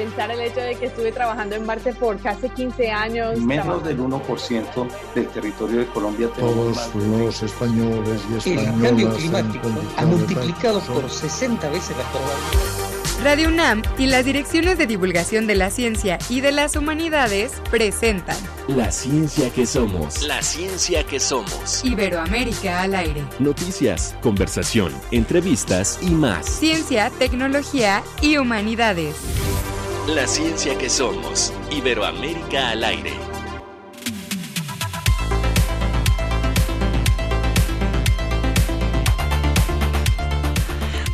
pensar el hecho de que estuve trabajando en Marte por casi 15 años. Menos del 1% del territorio de Colombia Todos los españoles y españolas. El cambio climático ha multiplicado por 60 veces la probabilidad. Radio UNAM y las direcciones de divulgación de la ciencia y de las humanidades presentan La ciencia que somos. La ciencia que somos. Iberoamérica al aire. Noticias, conversación, entrevistas y más. Ciencia, tecnología y humanidades. La ciencia que somos. Iberoamérica al aire.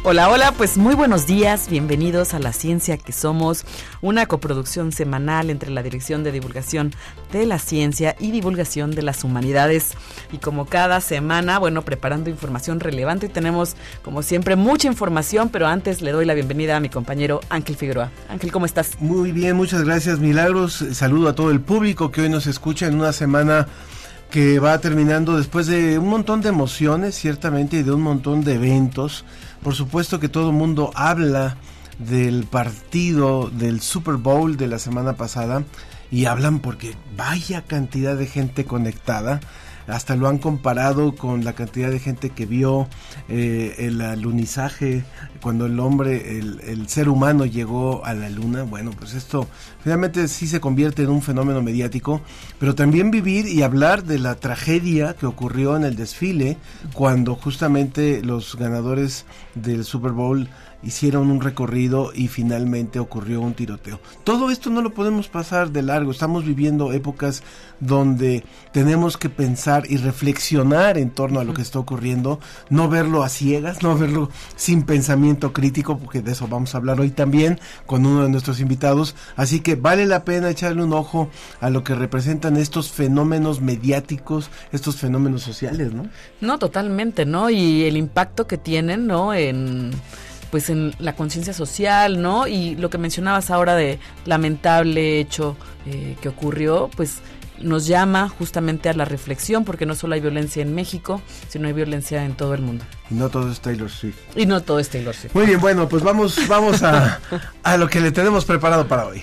Hola, hola, pues muy buenos días, bienvenidos a La Ciencia que Somos, una coproducción semanal entre la Dirección de Divulgación de la Ciencia y Divulgación de las Humanidades. Y como cada semana, bueno, preparando información relevante, y tenemos como siempre mucha información, pero antes le doy la bienvenida a mi compañero Ángel Figueroa. Ángel, ¿cómo estás? Muy bien, muchas gracias Milagros, saludo a todo el público que hoy nos escucha en una semana que va terminando después de un montón de emociones, ciertamente, y de un montón de eventos. Por supuesto que todo el mundo habla del partido del Super Bowl de la semana pasada y hablan porque vaya cantidad de gente conectada hasta lo han comparado con la cantidad de gente que vio eh, el alunizaje cuando el hombre, el, el, ser humano llegó a la luna. Bueno, pues esto finalmente sí se convierte en un fenómeno mediático, pero también vivir y hablar de la tragedia que ocurrió en el desfile cuando justamente los ganadores del Super Bowl hicieron un recorrido y finalmente ocurrió un tiroteo. Todo esto no lo podemos pasar de largo. Estamos viviendo épocas donde tenemos que pensar y reflexionar en torno a lo que está ocurriendo, no verlo a ciegas, no verlo sin pensamiento crítico, porque de eso vamos a hablar hoy también con uno de nuestros invitados. Así que vale la pena echarle un ojo a lo que representan estos fenómenos mediáticos, estos fenómenos sociales, ¿no? No, totalmente, ¿no? Y el impacto que tienen, ¿no? En pues en la conciencia social, ¿no? Y lo que mencionabas ahora de lamentable hecho eh, que ocurrió, pues nos llama justamente a la reflexión, porque no solo hay violencia en México, sino hay violencia en todo el mundo. Y no todo es Taylor Swift. Y no todo es Taylor Swift. Muy bien, bueno, pues vamos, vamos a, a lo que le tenemos preparado para hoy.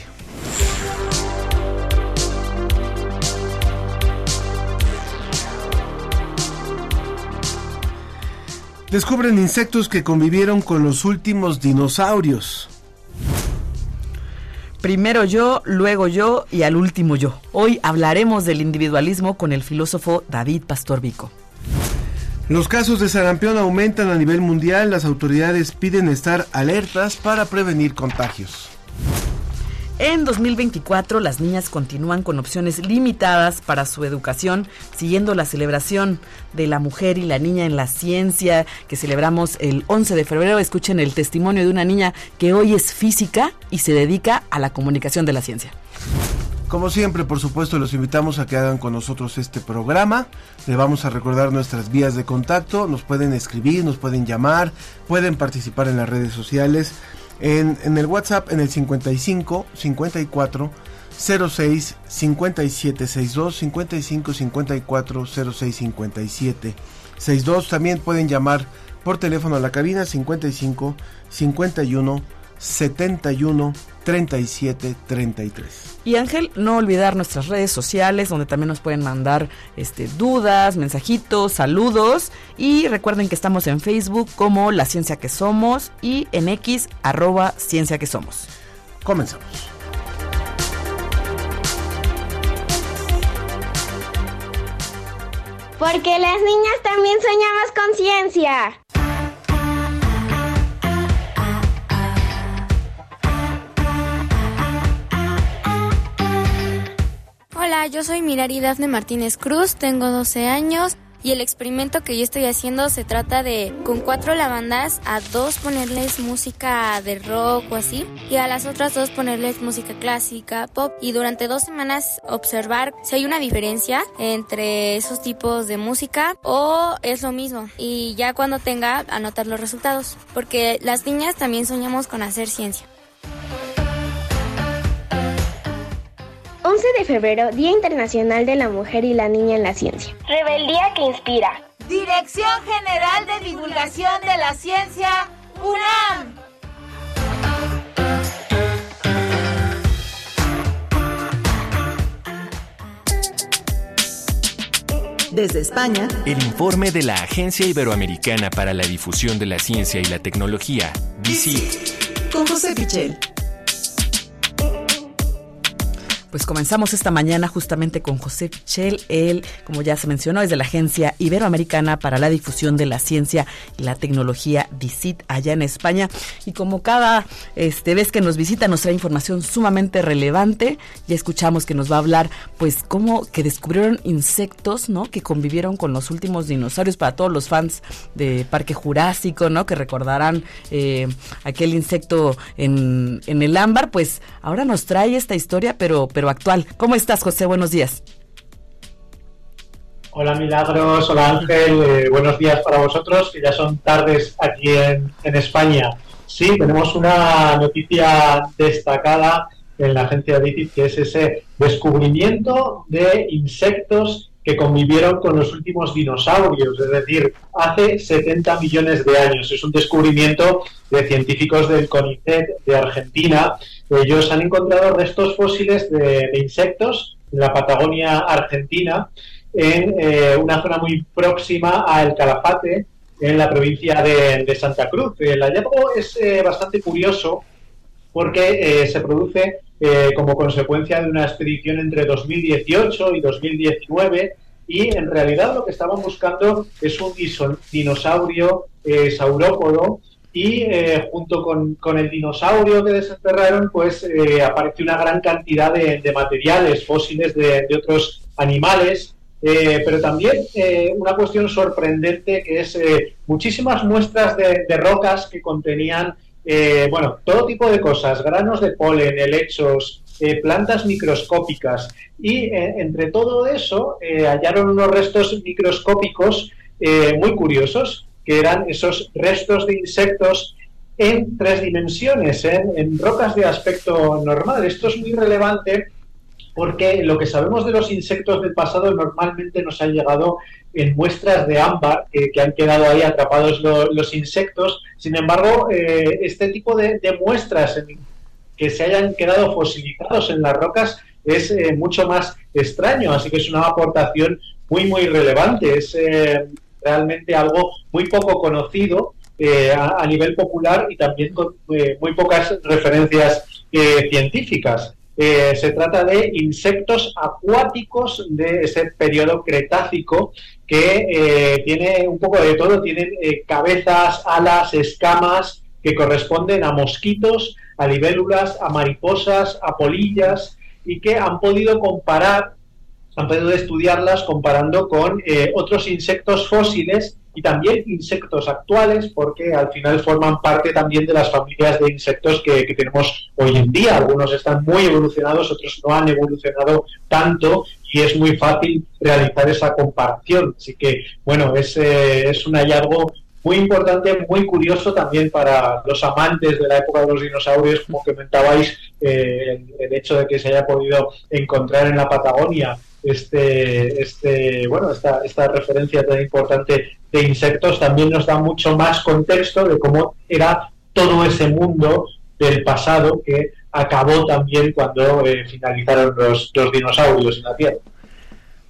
Descubren insectos que convivieron con los últimos dinosaurios. Primero yo, luego yo y al último yo. Hoy hablaremos del individualismo con el filósofo David Pastor Vico. Los casos de sarampión aumentan a nivel mundial. Las autoridades piden estar alertas para prevenir contagios. En 2024 las niñas continúan con opciones limitadas para su educación, siguiendo la celebración de la mujer y la niña en la ciencia que celebramos el 11 de febrero. Escuchen el testimonio de una niña que hoy es física y se dedica a la comunicación de la ciencia. Como siempre, por supuesto, los invitamos a que hagan con nosotros este programa. Le vamos a recordar nuestras vías de contacto. Nos pueden escribir, nos pueden llamar, pueden participar en las redes sociales. En, el WhatsApp en el 55 54 06 57 62 55 54 06 57 62 también pueden llamar por teléfono a la cabina 55 51 71 37 33. Y Ángel, no olvidar nuestras redes sociales donde también nos pueden mandar este, dudas, mensajitos, saludos y recuerden que estamos en Facebook como La Ciencia que Somos y en X arroba Ciencia que Somos. Comenzamos. Porque las niñas también soñamos con ciencia. Hola, yo soy Mirari Dafne Martínez Cruz, tengo 12 años y el experimento que yo estoy haciendo se trata de con cuatro lavandas a dos ponerles música de rock o así y a las otras dos ponerles música clásica, pop y durante dos semanas observar si hay una diferencia entre esos tipos de música o es lo mismo y ya cuando tenga anotar los resultados porque las niñas también soñamos con hacer ciencia. 11 de febrero, Día Internacional de la Mujer y la Niña en la Ciencia. Rebeldía que inspira. Dirección General de Divulgación de la Ciencia, UNAM. Desde España, el informe de la Agencia Iberoamericana para la Difusión de la Ciencia y la Tecnología, DICIT. Con José Pichel. Pues comenzamos esta mañana justamente con José Pichel. Él, como ya se mencionó, es de la Agencia Iberoamericana para la Difusión de la Ciencia y la Tecnología, DICIT, allá en España. Y como cada este, vez que nos visita, nos trae información sumamente relevante. Ya escuchamos que nos va a hablar, pues, cómo que descubrieron insectos, ¿no? Que convivieron con los últimos dinosaurios para todos los fans de Parque Jurásico, ¿no? Que recordarán eh, aquel insecto en, en el ámbar. Pues ahora nos trae esta historia, pero actual. ¿Cómo estás, José? Buenos días. Hola Milagros, hola Ángel, eh, buenos días para vosotros, que ya son tardes aquí en, España. Sí, tenemos una noticia destacada en la agencia DICIT, que es ese descubrimiento de insectos que convivieron con los últimos dinosaurios, es decir, hace 70 millones de años. Es un descubrimiento de científicos del CONICET de Argentina. Ellos han encontrado restos fósiles de, insectos en la Patagonia argentina, en eh, una zona muy próxima a El Calafate, en la provincia de, Santa Cruz. El hallazgo es eh, bastante curioso porque eh, se produce como consecuencia de una expedición entre 2018 y 2019 y en realidad lo que estaban buscando es un dinosaurio saurópodo y eh, junto con, el dinosaurio que desenterraron, pues eh, una gran cantidad de, materiales fósiles de, otros animales, eh, pero también una cuestión sorprendente que es muchísimas muestras de, rocas que contenían, bueno, todo tipo de cosas, granos de polen, helechos, plantas microscópicas y entre todo eso hallaron unos restos microscópicos muy curiosos que eran esos restos de insectos en tres dimensiones, en, rocas de aspecto normal. Esto es muy relevante porque lo que sabemos de los insectos del pasado normalmente nos ha llegado en muestras de ámbar que han quedado ahí atrapados los insectos. Sin embargo, eh, este tipo de, muestras que se hayan quedado fosilizados en las rocas es eh, mucho más extraño, así que es una aportación muy, muy relevante. Es eh, realmente algo muy poco conocido a, nivel popular y también con muy pocas referencias científicas. se trata de insectos acuáticos de ese periodo cretácico que tiene un poco de todo, tienen cabezas, alas, escamas que corresponden a mosquitos, a libélulas, a mariposas, a polillas y que han podido comparar han podido estudiarlas comparando con eh, otros insectos fósiles y también insectos actuales, porque al final forman parte también de las familias de insectos que, tenemos hoy en día. Algunos están muy evolucionados, otros no han evolucionado tanto y es muy fácil realizar esa comparación. Así que, bueno, es, eh, es un hallazgo muy importante, muy curioso también para los amantes de la época de los dinosaurios, como comentabais, eh, el hecho de que se haya podido encontrar en la Patagonia este, este, bueno, esta, esta referencia tan importante de insectos también nos da mucho más contexto de cómo era todo ese mundo del pasado que acabó también cuando eh, finalizaron los, los, dinosaurios en la Tierra.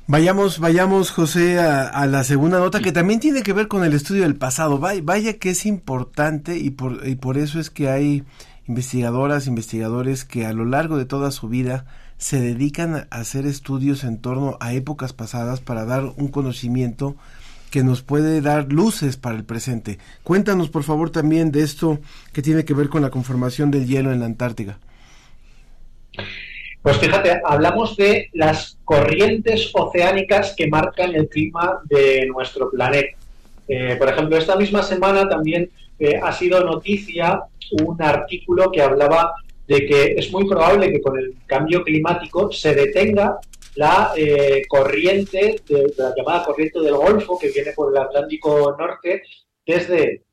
Vayamos, vayamos, José, a, la segunda nota que también tiene que ver con el estudio del pasado. Vaya, vaya que es importante y por, y por eso es que hay investigadoras, investigadores que a lo largo de toda su vida se dedican a hacer estudios en torno a épocas pasadas para dar un conocimiento que nos puede dar luces para el presente. Cuéntanos, por favor, también de esto que tiene que ver con la conformación del hielo en la Antártica. Pues fíjate, hablamos de las corrientes oceánicas que marcan el clima de nuestro planeta. Eh, por ejemplo, esta misma semana también eh, ha sido noticia un artículo que hablaba de que es muy probable que con el cambio climático se detenga la eh, corriente, de, la llamada corriente del Golfo, que viene por el Atlántico Norte, desde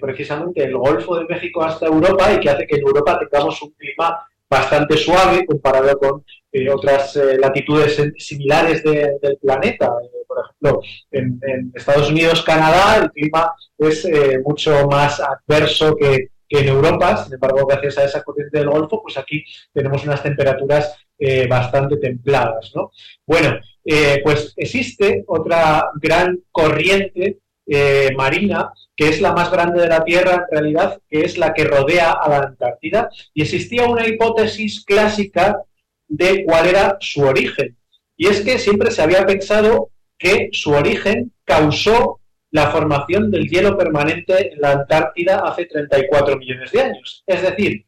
precisamente el Golfo de México hasta Europa y que hace que en Europa tengamos un clima bastante suave comparado con eh, otras latitudes similares del planeta. por ejemplo, en, Estados Unidos, Canadá, el clima es mucho más adverso que, en Europa, sin embargo, gracias a esa corriente del Golfo, pues aquí tenemos unas temperaturas eh, bastante templadas. ¿no? Bueno, eh, pues existe otra gran corriente eh, marina que es la más grande de la Tierra en realidad, que es la que rodea a la Antártida, y existía una hipótesis clásica de cuál era su origen. Y es que siempre se había pensado que su origen causó la formación del hielo permanente en la Antártida hace 34 millones de años. Es decir,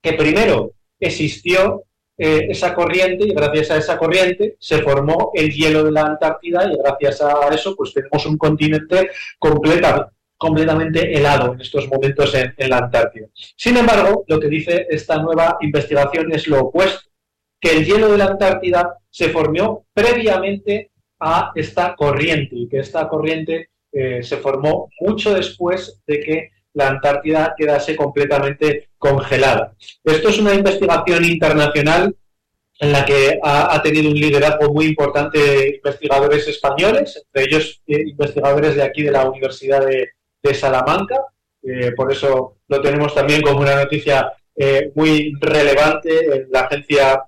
que primero existió eh, esa corriente y gracias a esa corriente se formó el hielo de la Antártida y gracias a eso pues tenemos un continente completamente helado en estos momentos en, la Antártida. Sin embargo, lo que dice esta nueva investigación es lo opuesto, que el hielo de la Antártida se formó previamente a esta corriente y que esta corriente eh, se formó mucho después de que la Antártida quedase completamente congelada. Esto es una investigación internacional en la que ha, tenido un liderazgo muy importante investigadores españoles, entre ellos eh, investigadores de aquí de la Universidad de, Salamanca. Eh, por eso lo tenemos también como una noticia muy relevante en la agencia.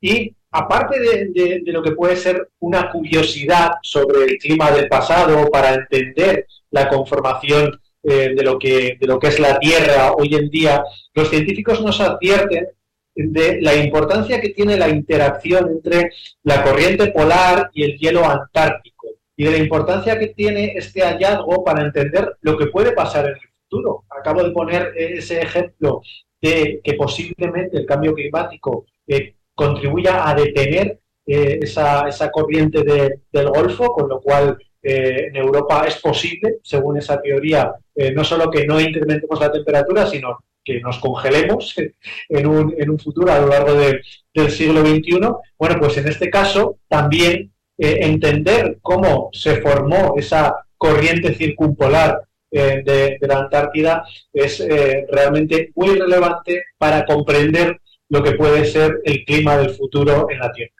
Y aparte de, lo que puede ser una curiosidad sobre el clima del pasado para entender la conformación eh, de, lo que, de lo que es la Tierra hoy en día, los científicos nos advierten de la importancia que tiene la interacción entre la corriente polar y el hielo antártico y de la importancia que tiene este hallazgo para entender lo que puede pasar en el futuro. Acabo de poner ese ejemplo de que posiblemente el cambio climático eh, contribuya a detener eh, esa, esa, corriente del Golfo, con lo cual eh, en Europa es posible, según esa teoría, eh, no solo que no incrementemos la temperatura, sino que nos congelemos en un, futuro a lo largo del siglo XXI. Bueno, pues en este caso también entender cómo se formó esa corriente circumpolar de, la Antártida es realmente muy relevante para comprender lo que puede ser el clima del futuro en la Tierra.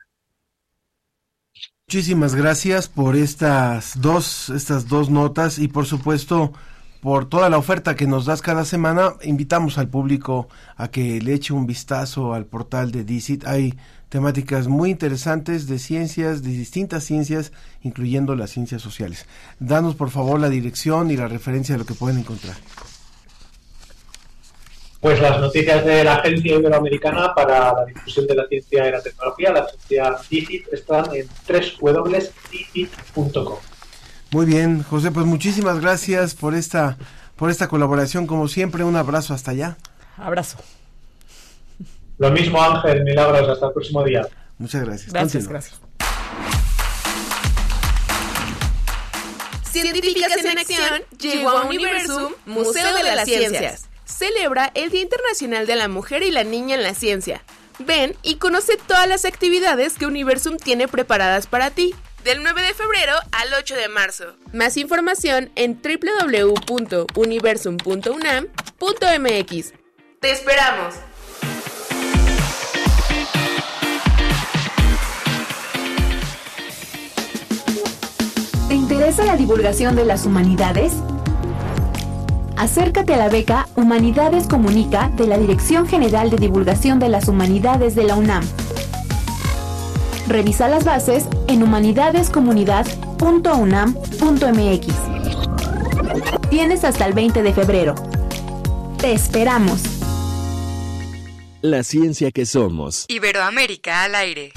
Muchísimas gracias por estas dos, estas dos notas y por supuesto por toda la oferta que nos das cada semana. Invitamos al público a que le eche un vistazo al portal de DICIT. Hay temáticas muy interesantes de ciencias, de distintas ciencias, incluyendo las ciencias sociales. Danos por favor la dirección y la referencia de lo que pueden encontrar. Pues las noticias de la Agencia Iberoamericana para la Difusión de la Ciencia y la Tecnología, la agencia DICIT, están en www.dicit.com. Muy bien, José, pues muchísimas gracias por esta, por esta colaboración. Como siempre, un abrazo hasta allá. Abrazo. Lo mismo, Ángel, milagros, hasta el próximo día. Muchas gracias. Gracias, gracias. Científicas en Acción llegó a Universum, Museo de las Ciencias celebra el Día Internacional de la Mujer y la Niña en la Ciencia. Ven y conoce todas las actividades que Universum tiene preparadas para ti. Del 9 de febrero al 8 de marzo. Más información en www.universum.unam.mx. ¡Te esperamos! ¿Te interesa la divulgación de las humanidades? Acércate a la beca Humanidades Comunica de la Dirección General de Divulgación de las Humanidades de la UNAM. Revisa las bases en humanidadescomunidad.unam.mx. Tienes hasta el 20 de febrero. Te esperamos. La ciencia que somos. Iberoamérica al aire.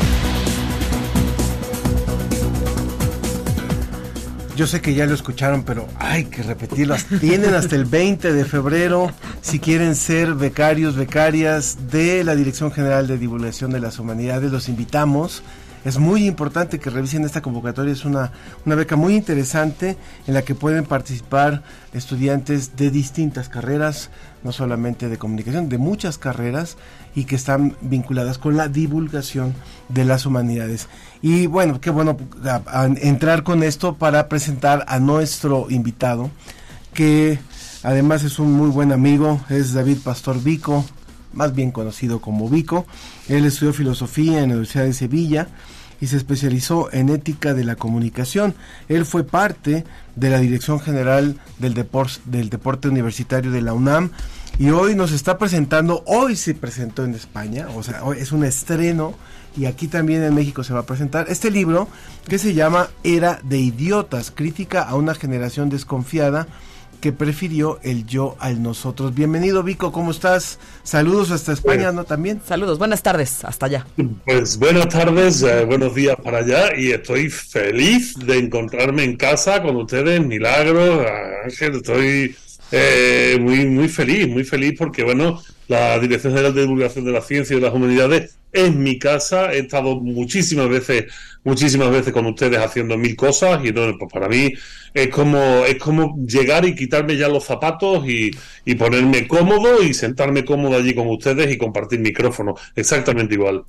Yo sé que ya lo escucharon, pero hay que repetirlo. Tienen hasta el 20 de febrero si quieren ser becarios, becarias de la Dirección General de Divulgación de las Humanidades. Los invitamos. Es muy importante que revisen esta convocatoria. Es una, una beca muy interesante en la que pueden participar estudiantes de distintas carreras, no solamente de comunicación, de muchas carreras y que están vinculadas con la divulgación de las humanidades. Y bueno, qué bueno entrar con esto para presentar a nuestro invitado, que además es un muy buen amigo, es David Pastor Vico, más bien conocido como Vico. Él estudió filosofía en la Universidad de Sevilla y se especializó en ética de la comunicación. Él fue parte de la Dirección General del, del Deporte Universitario de la UNAM y hoy nos está presentando, hoy se presentó en España, o sea, hoy es un estreno y aquí también en México se va a presentar este libro que se llama Era de Idiotas, crítica a una generación desconfiada que prefirió el yo al nosotros. Bienvenido Vico, ¿cómo estás? Saludos hasta España, ¿no? También. Saludos, buenas tardes, hasta allá. Pues buenas tardes, eh, buenos días para allá y estoy feliz de encontrarme en casa con ustedes, Milagros, Ángel, estoy eh, muy, muy feliz, muy feliz porque, bueno, la Dirección General de Divulgación de la Ciencia y de las Humanidades es mi casa. He estado muchísimas veces, muchísimas veces con ustedes haciendo mil cosas y pues para mí es como, es como llegar y quitarme ya los zapatos y, y ponerme cómodo y sentarme cómodo allí con ustedes y compartir micrófono. Exactamente igual.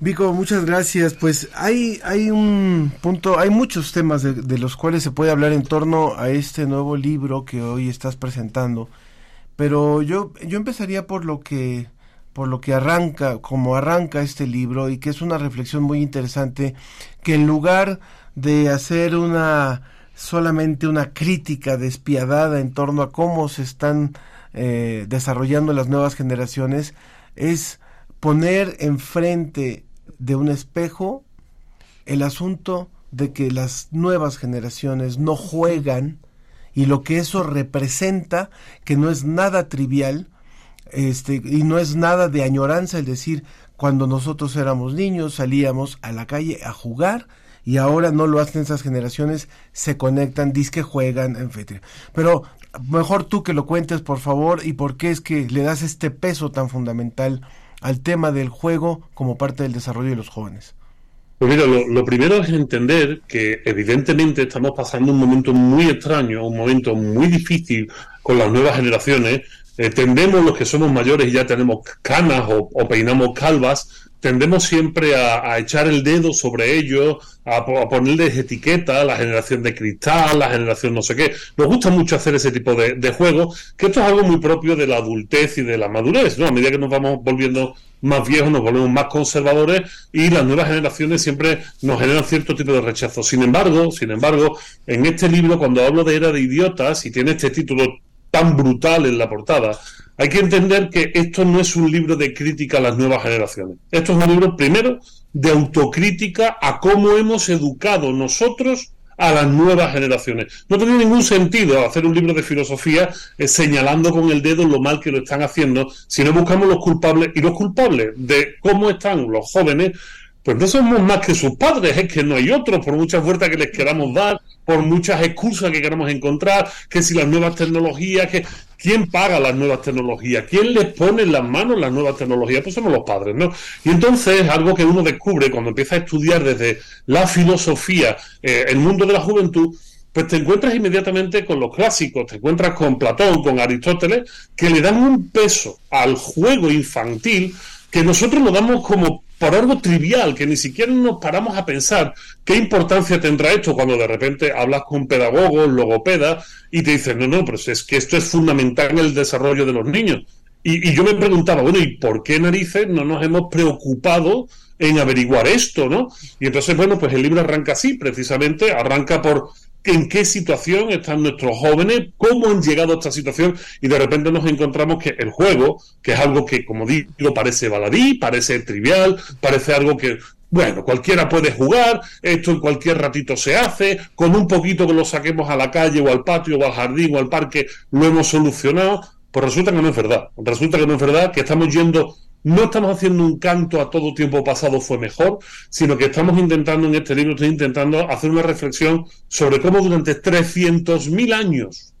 Vico, muchas gracias. Pues hay, hay un punto, hay muchos temas de, los cuales se puede hablar en torno a este nuevo libro que hoy estás presentando. Pero yo, yo empezaría por lo que, por lo que arranca, como arranca este libro, y que es una reflexión muy interesante, que en lugar de hacer una solamente una crítica despiadada en torno a cómo se están eh, desarrollando las nuevas generaciones, es poner enfrente de un espejo el asunto de que las nuevas generaciones no juegan y lo que eso representa, que no es nada trivial, este, y no es nada de añoranza el decir, cuando nosotros éramos niños salíamos a la calle a jugar y ahora no lo hacen esas generaciones, se conectan, disque juegan, etc. Pero mejor tú que lo cuentes, por favor, y por qué es que le das este peso tan fundamental al tema del juego como parte del desarrollo de los jóvenes. Pues mira, lo, primero es entender que evidentemente estamos pasando un momento muy extraño, un momento muy difícil con las nuevas generaciones. Eh, tendemos los que somos mayores y ya tenemos canas o, peinamos calvas, tendemos siempre a, echar el dedo sobre ellos, a, ponerles etiqueta, la generación de cristal, la generación no sé qué. Nos gusta mucho hacer ese tipo de, de juegos, que esto es algo muy propio de la adultez y de la madurez, ¿no? A medida que nos vamos volviendo más viejos, nos volvemos más conservadores y las nuevas generaciones siempre nos generan cierto tipo de rechazo. Sin embargo, sin embargo, en este libro, cuando hablo de era de idiotas y tiene este título tan brutal en la portada, hay que entender que esto no es un libro de crítica a las nuevas generaciones. Esto es un libro, primero, de autocrítica a cómo hemos educado nosotros a las nuevas generaciones. No tiene ningún sentido hacer un libro de filosofía eh, señalando con el dedo lo mal que lo están haciendo si no buscamos los culpables y los culpables de cómo están los jóvenes. Pues no somos más que sus padres, es que no hay otros, por mucha fuerza que les queramos dar, por muchas excusas que queramos encontrar, que si las nuevas tecnologías, que ¿quién paga las nuevas tecnologías? ¿Quién les pone en las manos las nuevas tecnologías? Pues somos los padres, ¿no? Y entonces algo que uno descubre cuando empieza a estudiar desde la filosofía eh, el mundo de la juventud, pues te encuentras inmediatamente con los clásicos, te encuentras con Platón, con Aristóteles, que le dan un peso al juego infantil que nosotros lo damos como por algo trivial, que ni siquiera nos paramos a pensar qué importancia tendrá esto cuando de repente hablas con pedagogos, logopedas, y te dicen, no, no, pero es que esto es fundamental en el desarrollo de los niños. Y, y yo me preguntaba, bueno, ¿y por qué narices no nos hemos preocupado en averiguar esto, ¿no? Y entonces, bueno, pues el libro arranca así, precisamente, arranca por en qué situación están nuestros jóvenes, cómo han llegado a esta situación y de repente nos encontramos que el juego, que es algo que, como digo, parece baladí, parece trivial, parece algo que, bueno, cualquiera puede jugar, esto en cualquier ratito se hace, con un poquito que lo saquemos a la calle o al patio o al jardín o al parque, lo hemos solucionado, pues resulta que no es verdad. Resulta que no es verdad, que estamos yendo no estamos haciendo un canto a todo tiempo pasado fue mejor, sino que estamos intentando en este libro, estoy intentando hacer una reflexión sobre cómo durante 300.000 años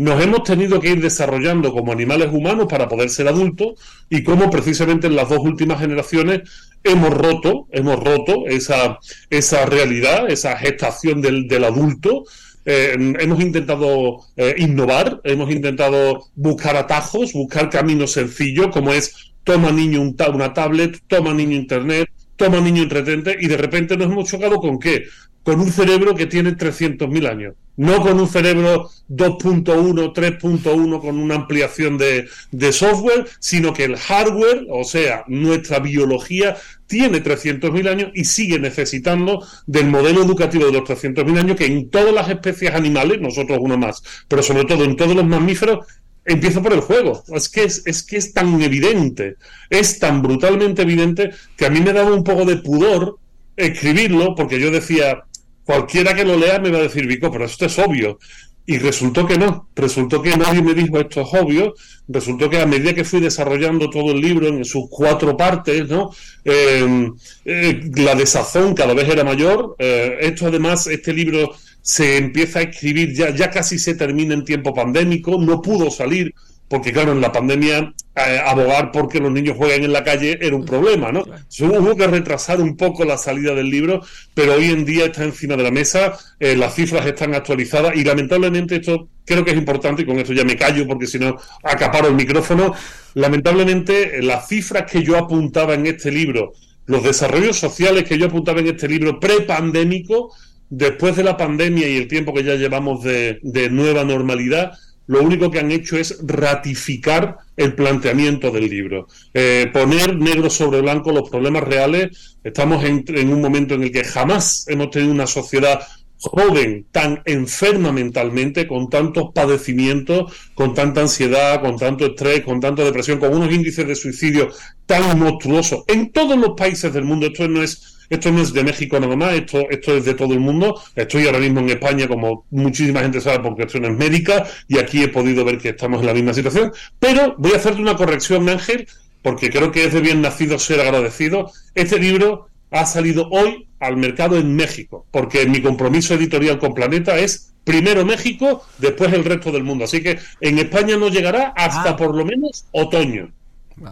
nos hemos tenido que ir desarrollando como animales humanos para poder ser adultos y cómo precisamente en las dos últimas generaciones hemos roto, hemos roto esa, esa realidad, esa gestación del, del adulto. Eh, hemos intentado eh, innovar, hemos intentado buscar atajos, buscar caminos sencillos, como es toma niño una tablet, toma niño internet, toma niño entretente. Y de repente nos hemos chocado con qué? con un cerebro que tiene 300.000 años, no con un cerebro 2.1, 3.1 con una ampliación de, de, software, sino que el hardware, o sea, nuestra biología, tiene 300.000 años y sigue necesitando del modelo educativo de los 300.000 años que en todas las especies animales, nosotros uno más, pero sobre todo en todos los mamíferos, empieza por el juego. Es que es, es que es tan evidente, es tan brutalmente evidente que a mí me daba un poco de pudor escribirlo, porque yo decía, cualquiera que lo lea me va a decir, Vico, pero esto es obvio. Y resultó que no, resultó que nadie me dijo esto es obvio, resultó que a medida que fui desarrollando todo el libro en sus cuatro partes, ¿no? Em, eh, la desazón cada vez era mayor. Eh, esto además, este libro se empieza a escribir, ya, ya casi se termina en tiempo pandémico, no pudo salir porque claro, en la pandemia eh, abogar porque los niños jueguen en la calle era un problema, ¿no? hubo que retrasar un poco la salida del libro, pero hoy en día está encima de la mesa, eh, las cifras están actualizadas y lamentablemente esto creo que es importante y con esto ya me callo porque si no acaparo el micrófono. Lamentablemente las cifras que yo apuntaba en este libro, los desarrollos sociales que yo apuntaba en este libro prepandémico, después de la pandemia y el tiempo que ya llevamos de, nueva normalidad, lo único que han hecho es ratificar el planteamiento del libro, eh, poner negro sobre blanco los problemas reales. Estamos en, un momento en el que jamás hemos tenido una sociedad joven, tan enferma mentalmente, con tantos padecimientos, con tanta ansiedad, con tanto estrés, con tanta depresión, con unos índices de suicidio tan monstruosos en todos los países del mundo. Esto no es esto no es de México nada más, esto, esto es de todo el mundo. Estoy ahora mismo en España, como muchísima gente sabe, por cuestiones médicas, y aquí he podido ver que estamos en la misma situación. Pero voy a hacerte una corrección, Ángel, porque creo que es de bien nacido ser agradecido. Este libro ha salido hoy al mercado en México, porque mi compromiso editorial con Planeta es primero México, después el resto del mundo. Así que en España no llegará hasta ah. por lo menos otoño.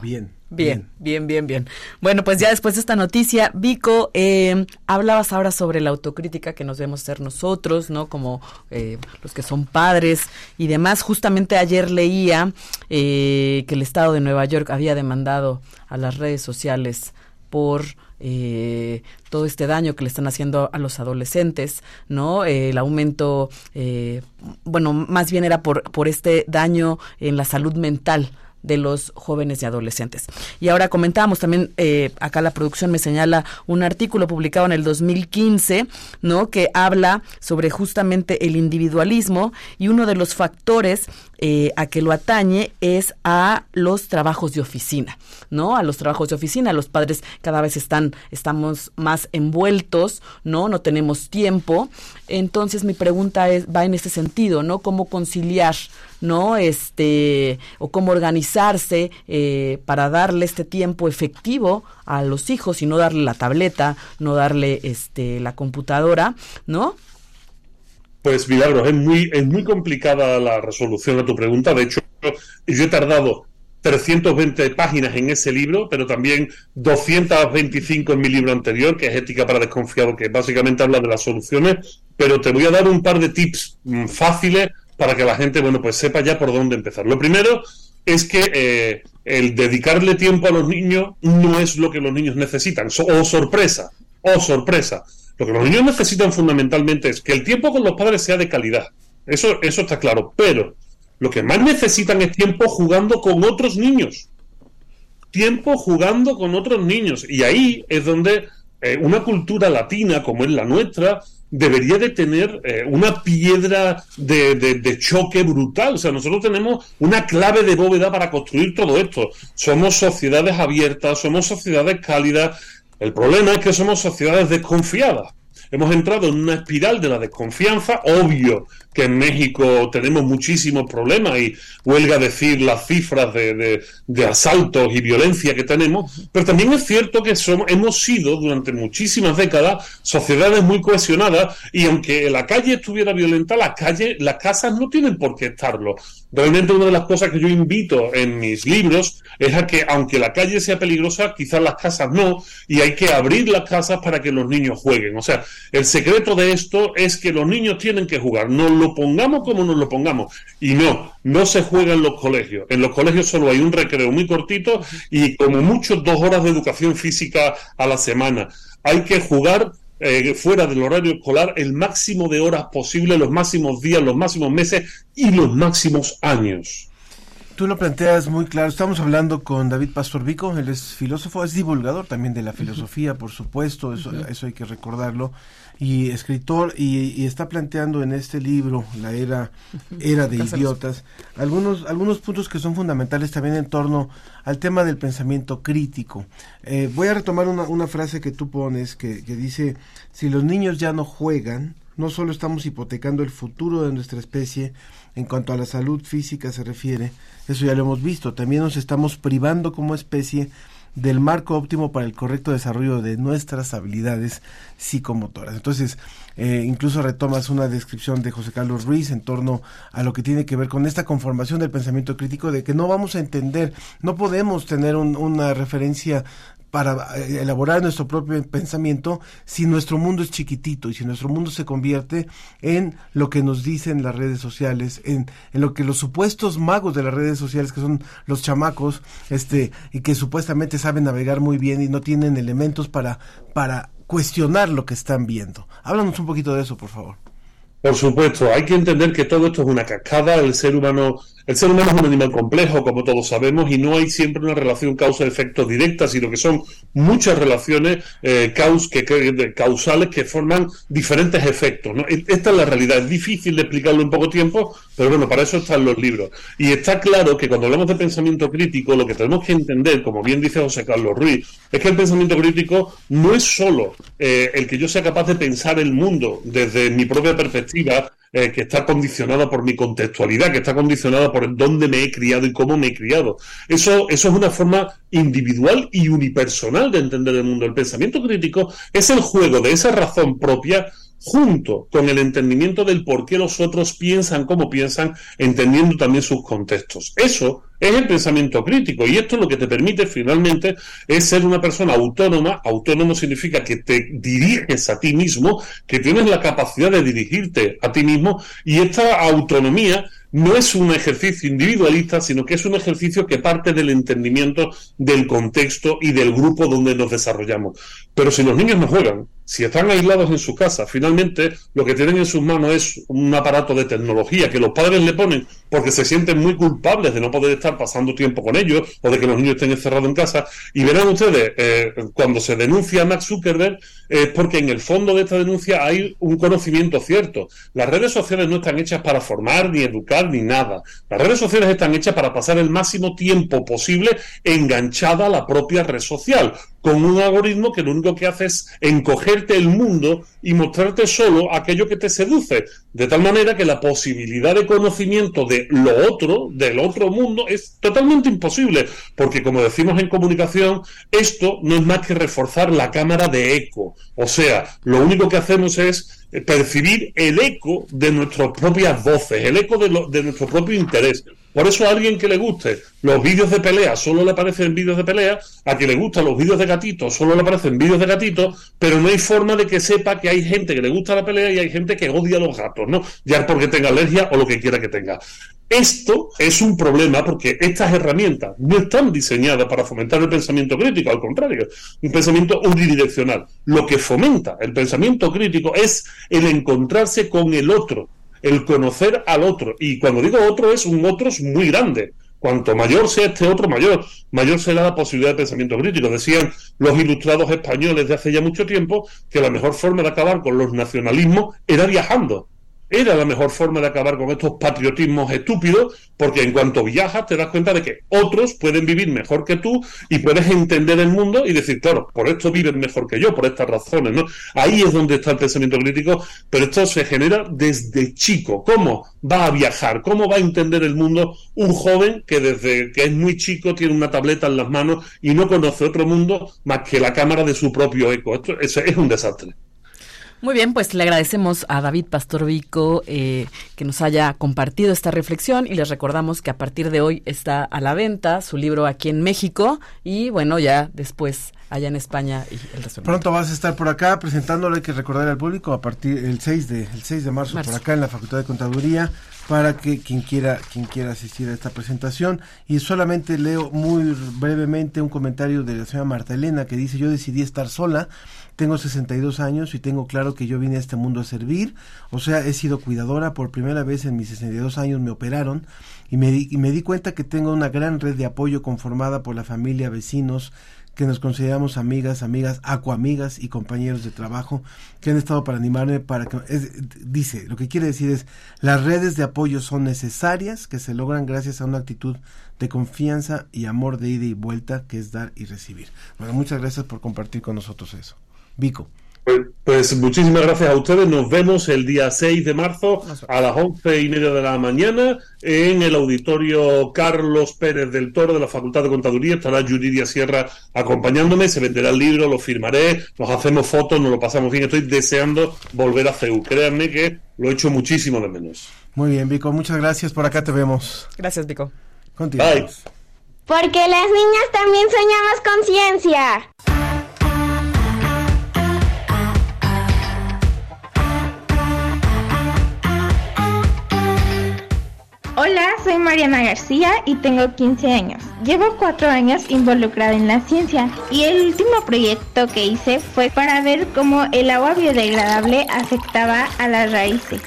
Bien. Bien, bien, bien, bien. Bueno, pues ya después de esta noticia, Vico, eh, hablabas ahora sobre la autocrítica que nos debemos hacer nosotros, ¿no? Como eh, los que son padres y demás. Justamente ayer leía eh, que el Estado de Nueva York había demandado a las redes sociales por eh, todo este daño que le están haciendo a los adolescentes, ¿no? Eh, el aumento, eh, bueno, más bien era por, por este daño en la salud mental de los jóvenes y adolescentes. Y ahora comentábamos también, eh, acá la producción me señala un artículo publicado en el 2015, ¿no? Que habla sobre justamente el individualismo y uno de los factores eh, a que lo atañe es a los trabajos de oficina, ¿no? A los trabajos de oficina, los padres cada vez están, estamos más envueltos, ¿no? No tenemos tiempo. Entonces mi pregunta es, va en ese sentido, ¿no? ¿Cómo conciliar, ¿no? Este, o cómo organizarse eh, para darle este tiempo efectivo a los hijos y no darle la tableta, no darle este, la computadora, ¿no? Pues Milagros, es muy, es muy complicada la resolución a tu pregunta. De hecho, yo he tardado 320 páginas en ese libro, pero también 225 en mi libro anterior, que es Ética para Desconfiados, que básicamente habla de las soluciones. Pero te voy a dar un par de tips mm, fáciles para que la gente, bueno, pues sepa ya por dónde empezar. Lo primero es que eh, el dedicarle tiempo a los niños no es lo que los niños necesitan. o sorpresa, o sorpresa. Lo que los niños necesitan fundamentalmente es que el tiempo con los padres sea de calidad. Eso, eso está claro. Pero lo que más necesitan es tiempo jugando con otros niños. Tiempo jugando con otros niños. Y ahí es donde eh, una cultura latina como es la nuestra debería de tener eh, una piedra de, de, choque brutal. O sea, nosotros tenemos una clave de bóveda para construir todo esto. Somos sociedades abiertas, somos sociedades cálidas, el problema es que somos sociedades desconfiadas. Hemos entrado en una espiral de la desconfianza, obvio que en México tenemos muchísimos problemas y huelga decir las cifras de, asaltos y violencia que tenemos, pero también es cierto que somos, hemos sido durante muchísimas décadas sociedades muy cohesionadas y aunque la calle estuviera violenta, la calle, las casas no tienen por qué estarlo. Realmente una de las cosas que yo invito en mis libros es a que aunque la calle sea peligrosa, quizás las casas no, y hay que abrir las casas para que los niños jueguen. O sea, el secreto de esto es que los niños tienen que jugar, no lo pongamos como nos lo pongamos. Y no, no se juega en los colegios. En los colegios solo hay un recreo muy cortito y como mucho dos horas de educación física a la semana. Hay que jugar eh, fuera del horario escolar el máximo de horas posible, los máximos días, los máximos meses y los máximos años. Tú lo planteas muy claro. Estamos hablando con David Pastor Vico, él es filósofo, es divulgador también de la filosofía, por supuesto, eso, eso hay que recordarlo y escritor y, está planteando en este libro la era era de idiotas algunos algunos puntos que son fundamentales también en torno al tema del pensamiento crítico. Eh, voy a retomar una, una, frase que tú pones que, que dice si los niños ya no juegan no solo estamos hipotecando el futuro de nuestra especie en cuanto a la salud física se refiere eso ya lo hemos visto también nos estamos privando como especie del marco óptimo para el correcto desarrollo de nuestras habilidades psicomotoras. Entonces, eh, incluso retomas una descripción de José Carlos Ruiz en torno a lo que tiene que ver con esta conformación del pensamiento crítico, de que no vamos a entender, no podemos tener una referencia para eh, elaborar nuestro propio pensamiento si nuestro mundo es chiquitito y si nuestro mundo se convierte en lo que nos dicen las redes sociales, en, en lo que los supuestos magos de las redes sociales, que son los chamacos, este, y que supuestamente saben navegar muy bien y no tienen elementos para, para cuestionar lo que están viendo. Háblanos un poquito de eso, por favor. Por supuesto, hay que entender que todo esto es una cascada, el ser humano el ser humano es un animal complejo, como todos sabemos, y no hay siempre una relación causa-efecto directa, sino que son muchas relaciones eh, que, causales que forman diferentes efectos. E, esta es la realidad. Es difícil de explicarlo en poco tiempo, pero bueno, para eso están los libros. Y está claro que cuando hablamos de pensamiento crítico, lo que tenemos que entender, como bien dice José Carlos Ruiz, es que el pensamiento crítico no es solo eh, el que yo sea capaz de pensar el mundo desde mi propia perspectiva, eh, que está condicionada por mi contextualidad, que está condicionada por dónde me he criado y cómo me he criado. Eso, eso es una forma individual y unipersonal de entender el mundo. El pensamiento crítico es el juego de esa razón propia junto con el entendimiento del por qué los otros piensan como piensan, entendiendo también sus contextos. Eso es el pensamiento crítico y esto lo que te permite finalmente es ser una persona autónoma. Autónomo significa que te diriges a ti mismo, que tienes la capacidad de dirigirte a ti mismo y esta autonomía no es un ejercicio individualista, sino que es un ejercicio que parte del entendimiento del contexto y del grupo donde nos desarrollamos. Pero si los niños no juegan, si están aislados en su casa, finalmente lo que tienen en sus manos es un aparato de tecnología que los padres le ponen porque se sienten muy culpables de no poder estar pasando tiempo con ellos o de que los niños estén encerrados en casa. Y verán ustedes, eh, cuando se denuncia a Max Zuckerberg, es porque en el fondo de esta denuncia hay un conocimiento cierto. Las redes sociales no están hechas para formar, ni educar, ni nada. Las redes sociales están hechas para pasar el máximo tiempo posible enganchada a la propia red social con un algoritmo que lo único que hace es encogerte el mundo y mostrarte solo aquello que te seduce, de tal manera que la posibilidad de conocimiento de lo otro, del otro mundo, es totalmente imposible, porque como decimos en comunicación, esto no es más que reforzar la cámara de eco, o sea, lo único que hacemos es percibir el eco de nuestras propias voces, el eco de, de nuestro propio interés. Por eso a alguien que le guste los vídeos de pelea solo le aparecen vídeos de pelea, a quien le gustan los vídeos de gatitos solo le aparecen vídeos de gatitos, pero no hay forma de que sepa que hay gente que le gusta la pelea y hay gente que odia a los gatos, ¿no? Ya porque tenga alergia o lo que quiera que tenga. Esto es un problema porque estas herramientas no están diseñadas para fomentar el pensamiento crítico, al contrario, un pensamiento unidireccional. Lo que fomenta el pensamiento crítico es el encontrarse con el otro, el conocer al otro. Y cuando digo otro, es un otro muy grande. Cuanto mayor sea este otro, mayor, mayor será la posibilidad de pensamiento crítico. Decían los ilustrados españoles de hace ya mucho tiempo que la mejor forma de acabar con los nacionalismos era viajando era la mejor forma de acabar con estos patriotismos estúpidos, porque en cuanto viajas te das cuenta de que otros pueden vivir mejor que tú y puedes entender el mundo y decir, claro, por esto viven mejor que yo, por estas razones, ¿no? Ahí es donde está el pensamiento crítico, pero esto se genera desde chico. ¿Cómo va a viajar? ¿Cómo va a entender el mundo un joven que desde que es muy chico tiene una tableta en las manos y no conoce otro mundo más que la cámara de su propio eco? Esto es un desastre. Muy bien, pues le agradecemos a David Pastor Vico eh, que nos haya compartido esta reflexión y les recordamos que a partir de hoy está a la venta su libro aquí en México y bueno, ya después allá en España y el resto. Pronto vas a estar por acá presentándolo, hay que recordar al público a partir el 6 de el 6 de marzo, por acá en la Facultad de Contaduría para que quien quiera quien quiera asistir a esta presentación y solamente leo muy brevemente un comentario de la señora Marta Elena que dice yo decidí estar sola tengo 62 años y tengo claro que yo vine a este mundo a servir, o sea, he sido cuidadora, por primera vez en mis 62 años me operaron y me, di, y me di cuenta que tengo una gran red de apoyo conformada por la familia, vecinos, que nos consideramos amigas, amigas, acuamigas y compañeros de trabajo que han estado para animarme para que dice, lo que quiere decir es las redes de apoyo son necesarias que se logran gracias a una actitud de confianza y amor de ida y vuelta que es dar y recibir. Bueno, muchas gracias por compartir con nosotros eso. Vico. Pues, pues, muchísimas gracias a ustedes. Nos vemos el día 6 de marzo a las once y media de la mañana en el auditorio Carlos Pérez del Toro de la Facultad de Contaduría. Estará Yuridia Sierra acompañándome. Se venderá el libro, lo firmaré, nos hacemos fotos, nos lo pasamos bien. Estoy deseando volver a CEU. Créanme que lo he hecho muchísimo de menos. Muy bien, Vico. Muchas gracias. Por acá te vemos. Gracias, Vico. Continuamos. Porque las niñas también soñamos con ciencia. Hola, soy Mariana García y tengo 15 años. Llevo 4 años involucrada en la ciencia y el último proyecto que hice fue para ver cómo el agua biodegradable afectaba a las raíces.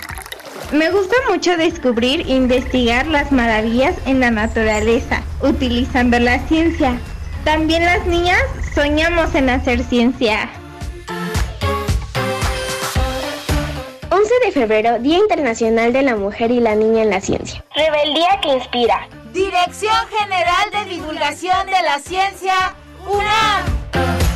Me gusta mucho descubrir e investigar las maravillas en la naturaleza, utilizando la ciencia. También las niñas soñamos en hacer ciencia. 11 de febrero, Día Internacional de la Mujer y la Niña en la Ciencia. Rebeldía que inspira. Dirección General de Divulgación de la Ciencia, UNAM.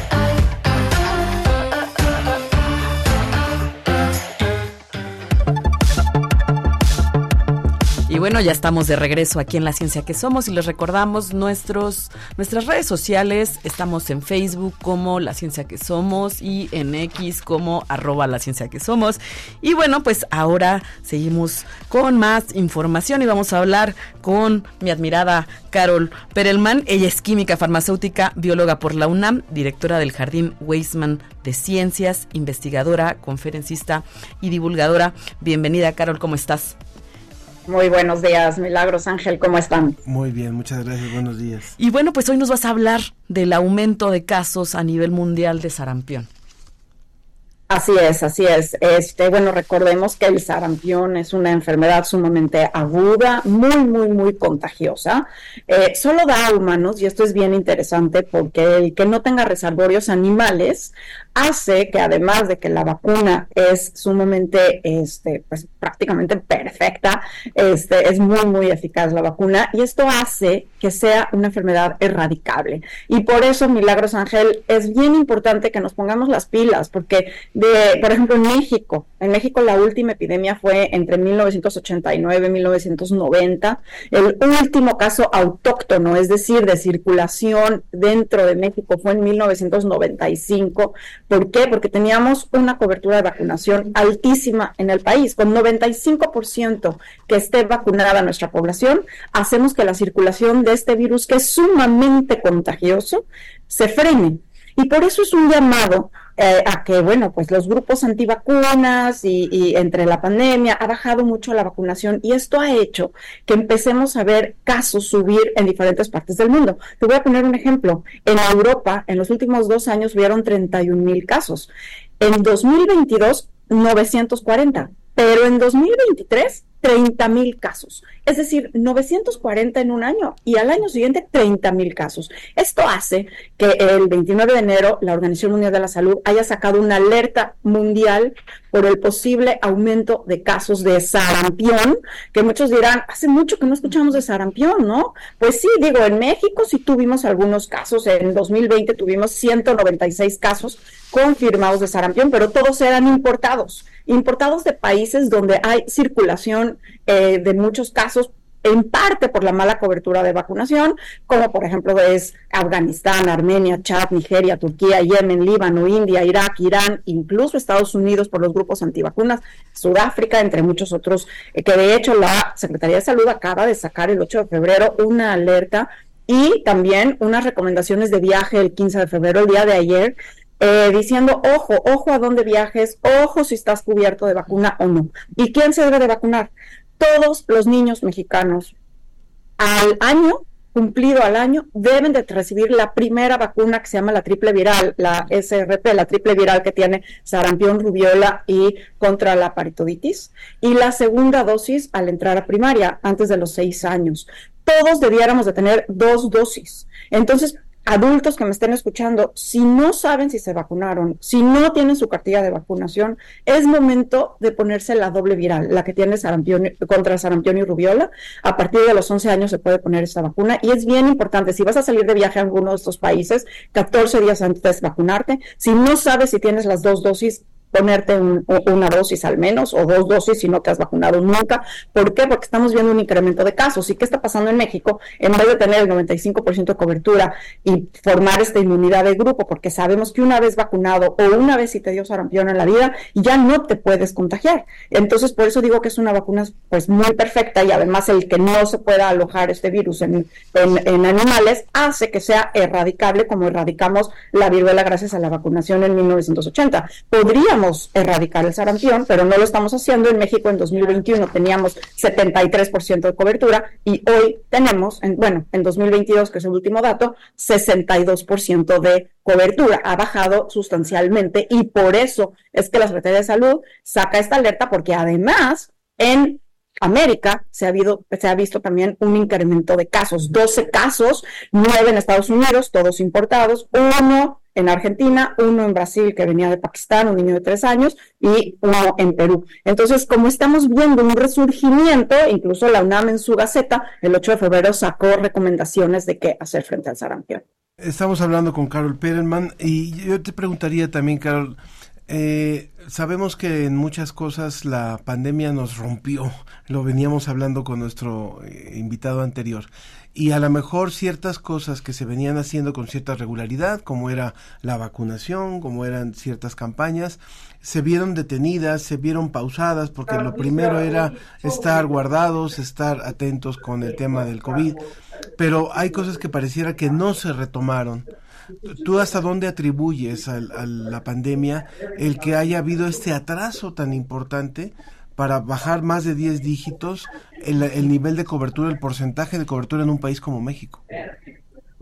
Y bueno, ya estamos de regreso aquí en La Ciencia que Somos y les recordamos nuestros, nuestras redes sociales. Estamos en Facebook como La Ciencia que Somos y en X como arroba La Ciencia que Somos. Y bueno, pues ahora seguimos con más información y vamos a hablar con mi admirada Carol Perelman. Ella es química farmacéutica, bióloga por la UNAM, directora del Jardín Weisman de Ciencias, investigadora, conferencista y divulgadora. Bienvenida, Carol, ¿cómo estás? Muy buenos días, Milagros Ángel, ¿cómo están? Muy bien, muchas gracias, buenos días. Y bueno, pues hoy nos vas a hablar del aumento de casos a nivel mundial de sarampión. Así es, así es. Este, bueno, recordemos que el sarampión es una enfermedad sumamente aguda, muy, muy, muy contagiosa. Eh, solo da a humanos, y esto es bien interesante porque el que no tenga reservorios animales hace que además de que la vacuna es sumamente, este, pues prácticamente perfecta, este, es muy, muy eficaz la vacuna, y esto hace que sea una enfermedad erradicable. Y por eso, Milagros Ángel, es bien importante que nos pongamos las pilas, porque de, por ejemplo, en México, en México la última epidemia fue entre 1989 y 1990. El último caso autóctono, es decir, de circulación dentro de México, fue en 1995. ¿Por qué? Porque teníamos una cobertura de vacunación altísima en el país. Con 95% que esté vacunada nuestra población, hacemos que la circulación de este virus, que es sumamente contagioso, se frene. Y por eso es un llamado eh, a que, bueno, pues los grupos antivacunas y, y, entre la pandemia ha bajado mucho la vacunación y esto ha hecho que empecemos a ver casos subir en diferentes partes del mundo. Te voy a poner un ejemplo. En Europa, en los últimos dos años, hubieron 31 mil casos. En 2022, 940. Pero en 2023, 30 mil casos, es decir, 940 en un año y al año siguiente 30 mil casos. Esto hace que el 29 de enero la Organización Mundial de la Salud haya sacado una alerta mundial por el posible aumento de casos de sarampión, que muchos dirán, hace mucho que no escuchamos de sarampión, ¿no? Pues sí, digo, en México sí tuvimos algunos casos, en 2020 tuvimos 196 casos confirmados de sarampión, pero todos eran importados, importados de países donde hay circulación eh, de muchos casos en parte por la mala cobertura de vacunación, como por ejemplo es Afganistán, Armenia, Chad, Nigeria, Turquía, Yemen, Líbano, India, Irak, Irán, incluso Estados Unidos por los grupos antivacunas, Sudáfrica, entre muchos otros, eh, que de hecho la Secretaría de Salud acaba de sacar el 8 de febrero una alerta y también unas recomendaciones de viaje el 15 de febrero, el día de ayer, eh, diciendo, ojo, ojo a dónde viajes, ojo si estás cubierto de vacuna o no. ¿Y quién se debe de vacunar? Todos los niños mexicanos al año cumplido al año deben de recibir la primera vacuna que se llama la triple viral, la SRP, la triple viral que tiene sarampión, rubiola y contra la paritoditis, y la segunda dosis al entrar a primaria antes de los seis años. Todos debiéramos de tener dos dosis. Entonces, adultos que me estén escuchando, si no saben si se vacunaron, si no tienen su cartilla de vacunación, es momento de ponerse la doble viral, la que tiene sarampión, contra sarampión y rubiola. A partir de los 11 años se puede poner esa vacuna y es bien importante, si vas a salir de viaje a alguno de estos países, 14 días antes de vacunarte, si no sabes si tienes las dos dosis, ponerte una dosis al menos o dos dosis si no te has vacunado nunca. ¿Por qué? Porque estamos viendo un incremento de casos. ¿Y qué está pasando en México? En vez de tener el 95% de cobertura y formar esta inmunidad de grupo, porque sabemos que una vez vacunado o una vez si te dio sarampión en la vida, ya no te puedes contagiar. Entonces, por eso digo que es una vacuna pues muy perfecta y además el que no se pueda alojar este virus en, en animales hace que sea erradicable como erradicamos la viruela gracias a la vacunación en 1980. Podríamos erradicar el sarampión, pero no lo estamos haciendo. En México en 2021 teníamos 73% de cobertura y hoy tenemos, en, bueno, en 2022, que es el último dato, 62% de cobertura. Ha bajado sustancialmente y por eso es que la Secretaría de Salud saca esta alerta porque además en América se ha, habido, se ha visto también un incremento de casos, 12 casos, 9 en Estados Unidos, todos importados, uno en Argentina, uno en Brasil que venía de Pakistán, un niño de tres años, y uno en Perú. Entonces, como estamos viendo un resurgimiento, incluso la UNAM en su Gaceta, el 8 de febrero sacó recomendaciones de qué hacer frente al sarampión. Estamos hablando con Carol Perelman y yo te preguntaría también, Carol, eh, sabemos que en muchas cosas la pandemia nos rompió, lo veníamos hablando con nuestro eh, invitado anterior, y a lo mejor ciertas cosas que se venían haciendo con cierta regularidad, como era la vacunación, como eran ciertas campañas, se vieron detenidas, se vieron pausadas, porque lo primero era estar guardados, estar atentos con el tema del COVID, pero hay cosas que pareciera que no se retomaron. ¿Tú hasta dónde atribuyes a, la pandemia el que haya habido este atraso tan importante para bajar más de 10 dígitos el, el nivel de cobertura, el porcentaje de cobertura en un país como México?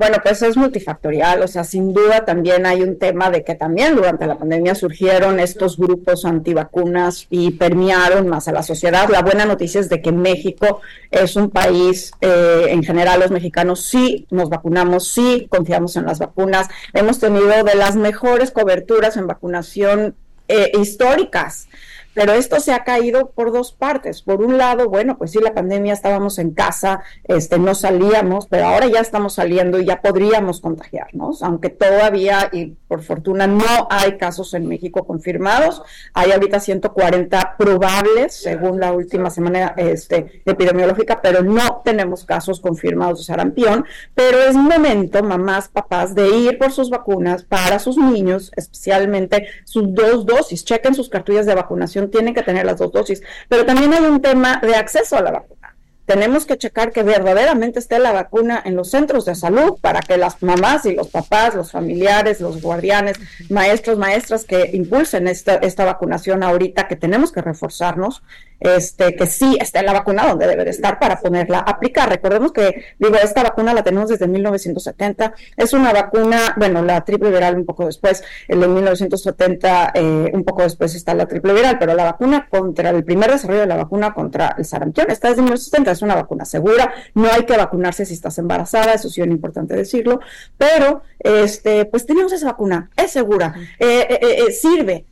Bueno, pues es multifactorial, o sea, sin duda también hay un tema de que también durante la pandemia surgieron estos grupos antivacunas y permearon más a la sociedad. La buena noticia es de que México es un país, eh, en general los mexicanos sí nos vacunamos, sí confiamos en las vacunas, hemos tenido de las mejores coberturas en vacunación eh, históricas pero esto se ha caído por dos partes. Por un lado, bueno, pues sí, la pandemia estábamos en casa, este, no salíamos, pero ahora ya estamos saliendo y ya podríamos contagiarnos, aunque todavía, y por fortuna, no hay casos en México confirmados. Hay ahorita 140 probables, según la última semana este, epidemiológica, pero no tenemos casos confirmados de sarampión. Pero es momento, mamás, papás, de ir por sus vacunas para sus niños, especialmente sus dos dosis. Chequen sus cartillas de vacunación tienen que tener las dos dosis. Pero también hay un tema de acceso a la vacuna tenemos que checar que verdaderamente esté la vacuna en los centros de salud para que las mamás y los papás, los familiares, los guardianes, maestros, maestras que impulsen esta, esta vacunación ahorita, que tenemos que reforzarnos, este, que sí esté la vacuna donde debe de estar para ponerla a aplicar. Recordemos que, digo, esta vacuna la tenemos desde 1970, es una vacuna, bueno, la triple viral un poco después, el de 1970, eh, un poco después está la triple viral, pero la vacuna contra, el primer desarrollo de la vacuna contra el sarampión está desde 1970 es una vacuna segura, no hay que vacunarse si estás embarazada, eso sí es importante decirlo, pero este, pues tenemos esa vacuna, es segura, eh, eh, eh, sirve,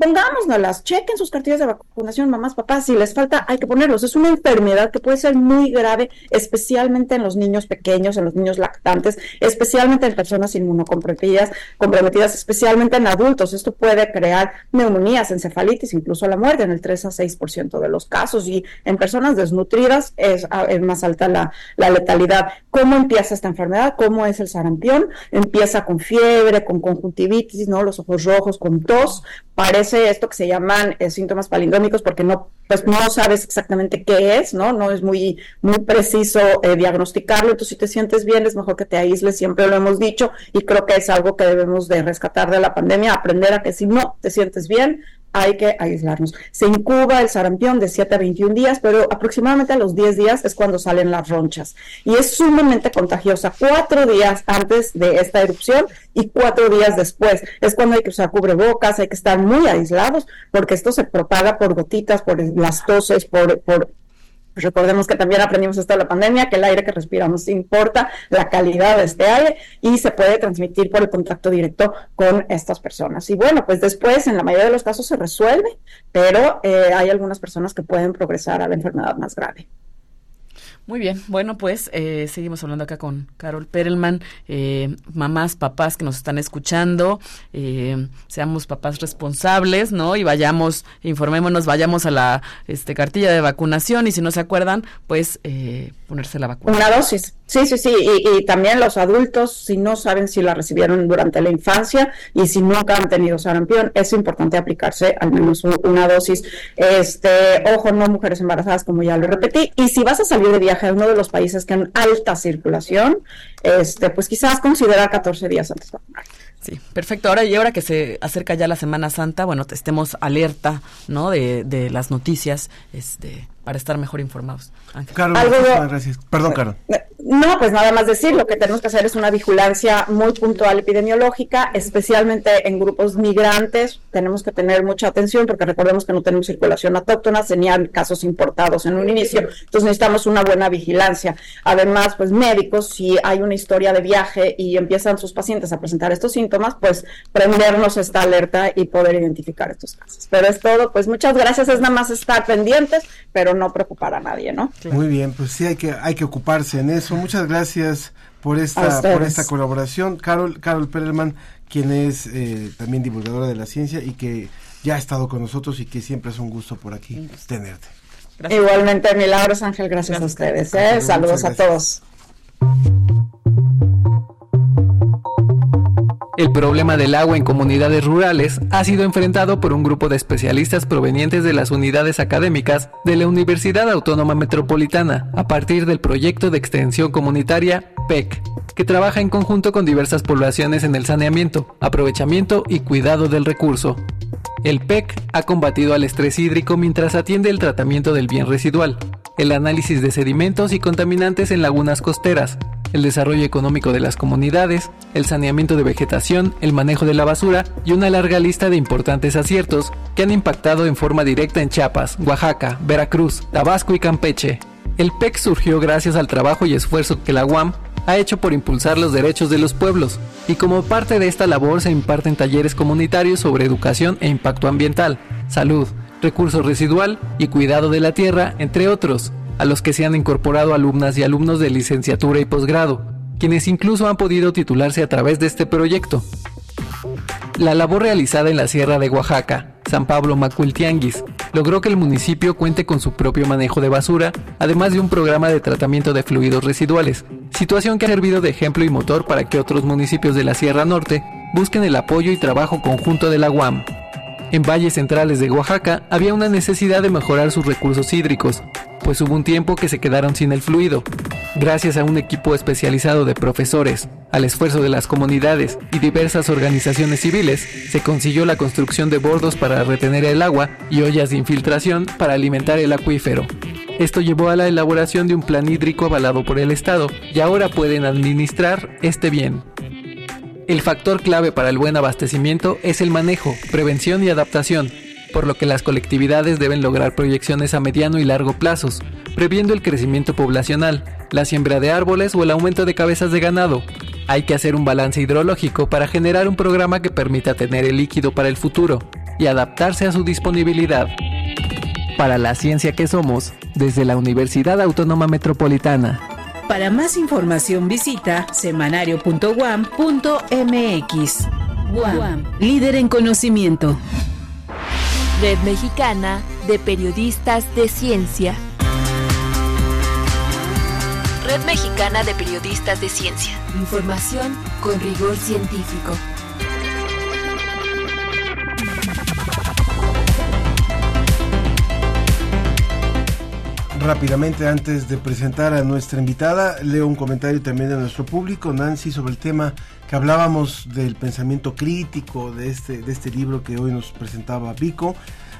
pongámoslas, chequen sus cartillas de vacunación, mamás, papás, si les falta hay que ponerlos. Es una enfermedad que puede ser muy grave, especialmente en los niños pequeños, en los niños lactantes, especialmente en personas inmunocomprometidas, comprometidas, especialmente en adultos. Esto puede crear neumonías, encefalitis, incluso la muerte en el 3 a 6% de los casos y en personas desnutridas es, más alta la, la letalidad. ¿Cómo empieza esta enfermedad? ¿Cómo es el sarampión? Empieza con fiebre, con conjuntivitis, ¿no? Los ojos rojos, con tos, parece esto que se llaman eh, síntomas palindrómicos porque no pues no sabes exactamente qué es, ¿no? No es muy muy preciso eh, diagnosticarlo, entonces si te sientes bien es mejor que te aísles, siempre lo hemos dicho y creo que es algo que debemos de rescatar de la pandemia, aprender a que si no te sientes bien, hay que aislarnos. Se incuba el sarampión de 7 a 21 días, pero aproximadamente a los 10 días es cuando salen las ronchas. Y es sumamente contagiosa. Cuatro días antes de esta erupción y cuatro días después. Es cuando hay que usar cubrebocas, hay que estar muy aislados, porque esto se propaga por gotitas, por las toses, por, por Recordemos que también aprendimos esto la pandemia, que el aire que respiramos importa la calidad de este aire y se puede transmitir por el contacto directo con estas personas. Y bueno, pues después en la mayoría de los casos se resuelve, pero eh, hay algunas personas que pueden progresar a la enfermedad más grave. Muy bien, bueno, pues eh, seguimos hablando acá con Carol Perelman, eh, mamás, papás que nos están escuchando, eh, seamos papás responsables, ¿no? Y vayamos, informémonos, vayamos a la este, cartilla de vacunación y si no se acuerdan, pues ponerse la vacuna. Una dosis. Sí, sí, sí, y, también los adultos, si no saben si la recibieron durante la infancia y si nunca han tenido sarampión, es importante aplicarse al menos una dosis. Este, ojo, no mujeres embarazadas, como ya lo repetí, y si vas a salir de viaje a uno de los países que han alta circulación, este, pues quizás considerar 14 días antes de vacunar. Sí, perfecto. Ahora y ahora que se acerca ya la Semana Santa, bueno, estemos alerta, ¿no? De, de las noticias, este, para estar mejor informados. Gracias. Perdón, Caro. No, pues nada más decir, lo que tenemos que hacer es una vigilancia muy puntual epidemiológica, especialmente en grupos migrantes. Tenemos que tener mucha atención porque recordemos que no tenemos circulación autóctona, tenían casos importados en un inicio, entonces necesitamos una buena vigilancia. Además, pues médicos, si hay una historia de viaje y empiezan sus pacientes a presentar estos síntomas, pues prendernos esta alerta y poder identificar estos casos. Pero es todo, pues muchas gracias, es nada más estar pendientes, pero no preocupar a nadie, ¿no? Muy bien, pues sí hay que, hay que ocuparse en eso muchas gracias por esta, por esta colaboración. Carol, Carol Perelman, quien es eh, también divulgadora de la ciencia y que ya ha estado con nosotros y que siempre es un gusto por aquí tenerte. Igualmente, Milagros Ángel, gracias, a ustedes. ¿eh? Saludos a todos. El problema del agua en comunidades rurales ha sido enfrentado por un grupo de especialistas provenientes de las unidades académicas de la Universidad Autónoma Metropolitana a partir del proyecto de extensión comunitaria PEC, que trabaja en conjunto con diversas poblaciones en el saneamiento, aprovechamiento y cuidado del recurso. El PEC ha combatido al estrés hídrico mientras atiende el tratamiento del bien residual, el análisis de sedimentos y contaminantes en lagunas costeras, el desarrollo económico de las comunidades, el saneamiento de vegetación, el manejo de la basura y una larga lista de importantes aciertos que han impactado en forma directa en Chiapas, Oaxaca, Veracruz, Tabasco y Campeche. El PEC surgió gracias al trabajo y esfuerzo que la UAM ha hecho por impulsar los derechos de los pueblos, y como parte de esta labor se imparten talleres comunitarios sobre educación e impacto ambiental, salud, recurso residual y cuidado de la tierra, entre otros a los que se han incorporado alumnas y alumnos de licenciatura y posgrado, quienes incluso han podido titularse a través de este proyecto. La labor realizada en la Sierra de Oaxaca, San Pablo Macultianguis, logró que el municipio cuente con su propio manejo de basura, además de un programa de tratamiento de fluidos residuales, situación que ha servido de ejemplo y motor para que otros municipios de la Sierra Norte busquen el apoyo y trabajo conjunto de la UAM. En valles centrales de Oaxaca había una necesidad de mejorar sus recursos hídricos, pues hubo un tiempo que se quedaron sin el fluido. Gracias a un equipo especializado de profesores, al esfuerzo de las comunidades y diversas organizaciones civiles, se consiguió la construcción de bordos para retener el agua y ollas de infiltración para alimentar el acuífero. Esto llevó a la elaboración de un plan hídrico avalado por el Estado y ahora pueden administrar este bien. El factor clave para el buen abastecimiento es el manejo, prevención y adaptación, por lo que las colectividades deben lograr proyecciones a mediano y largo plazos, previendo el crecimiento poblacional, la siembra de árboles o el aumento de cabezas de ganado. Hay que hacer un balance hidrológico para generar un programa que permita tener el líquido para el futuro y adaptarse a su disponibilidad. Para la ciencia que somos, desde la Universidad Autónoma Metropolitana. Para más información visita semanario.guam.mx. Guam, líder en conocimiento. Red Mexicana de Periodistas de Ciencia. Red Mexicana de Periodistas de Ciencia. Información con rigor científico. Rápidamente antes de presentar a nuestra invitada, leo un comentario también de nuestro público, Nancy, sobre el tema que hablábamos del pensamiento crítico de este, de este libro que hoy nos presentaba Pico.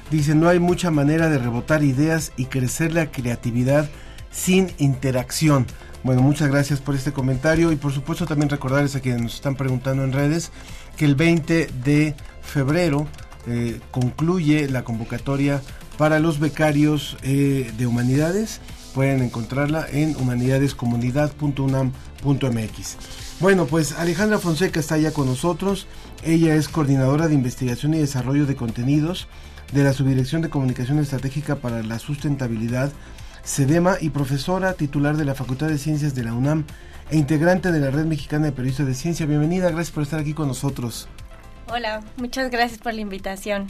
Dice, no hay mucha manera de rebotar ideas y crecer la creatividad sin interacción. Bueno, muchas gracias por este comentario y por supuesto también recordarles a quienes nos están preguntando en redes que el 20 de febrero eh, concluye la convocatoria para los becarios eh, de humanidades. Pueden encontrarla en humanidadescomunidad.unam.mx. Bueno, pues Alejandra Fonseca está ya con nosotros. Ella es coordinadora de investigación y desarrollo de contenidos de la Subdirección de Comunicación Estratégica para la Sustentabilidad SEDEMA y profesora titular de la Facultad de Ciencias de la UNAM e integrante de la Red Mexicana de Periodistas de Ciencia. Bienvenida, gracias por estar aquí con nosotros. Hola, muchas gracias por la invitación.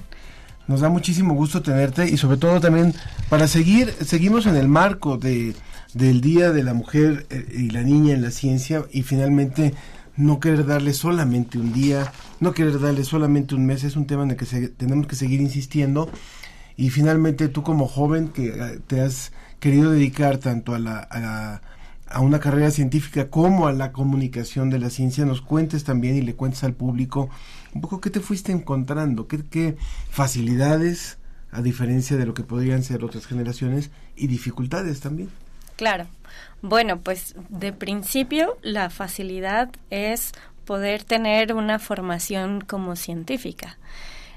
Nos da muchísimo gusto tenerte y sobre todo también para seguir, seguimos en el marco de, del Día de la Mujer eh, y la Niña en la Ciencia y finalmente no querer darle solamente un día, no querer darle solamente un mes, es un tema en el que tenemos que seguir insistiendo. Y finalmente tú como joven que eh, te has querido dedicar tanto a, la, a, una carrera científica como a la comunicación de la ciencia, nos cuentes también y le cuentes al público un poco qué te fuiste encontrando, qué, qué facilidades, a diferencia de lo que podrían ser otras generaciones, y dificultades también. Claro. Bueno, pues de principio la facilidad es poder tener una formación como científica.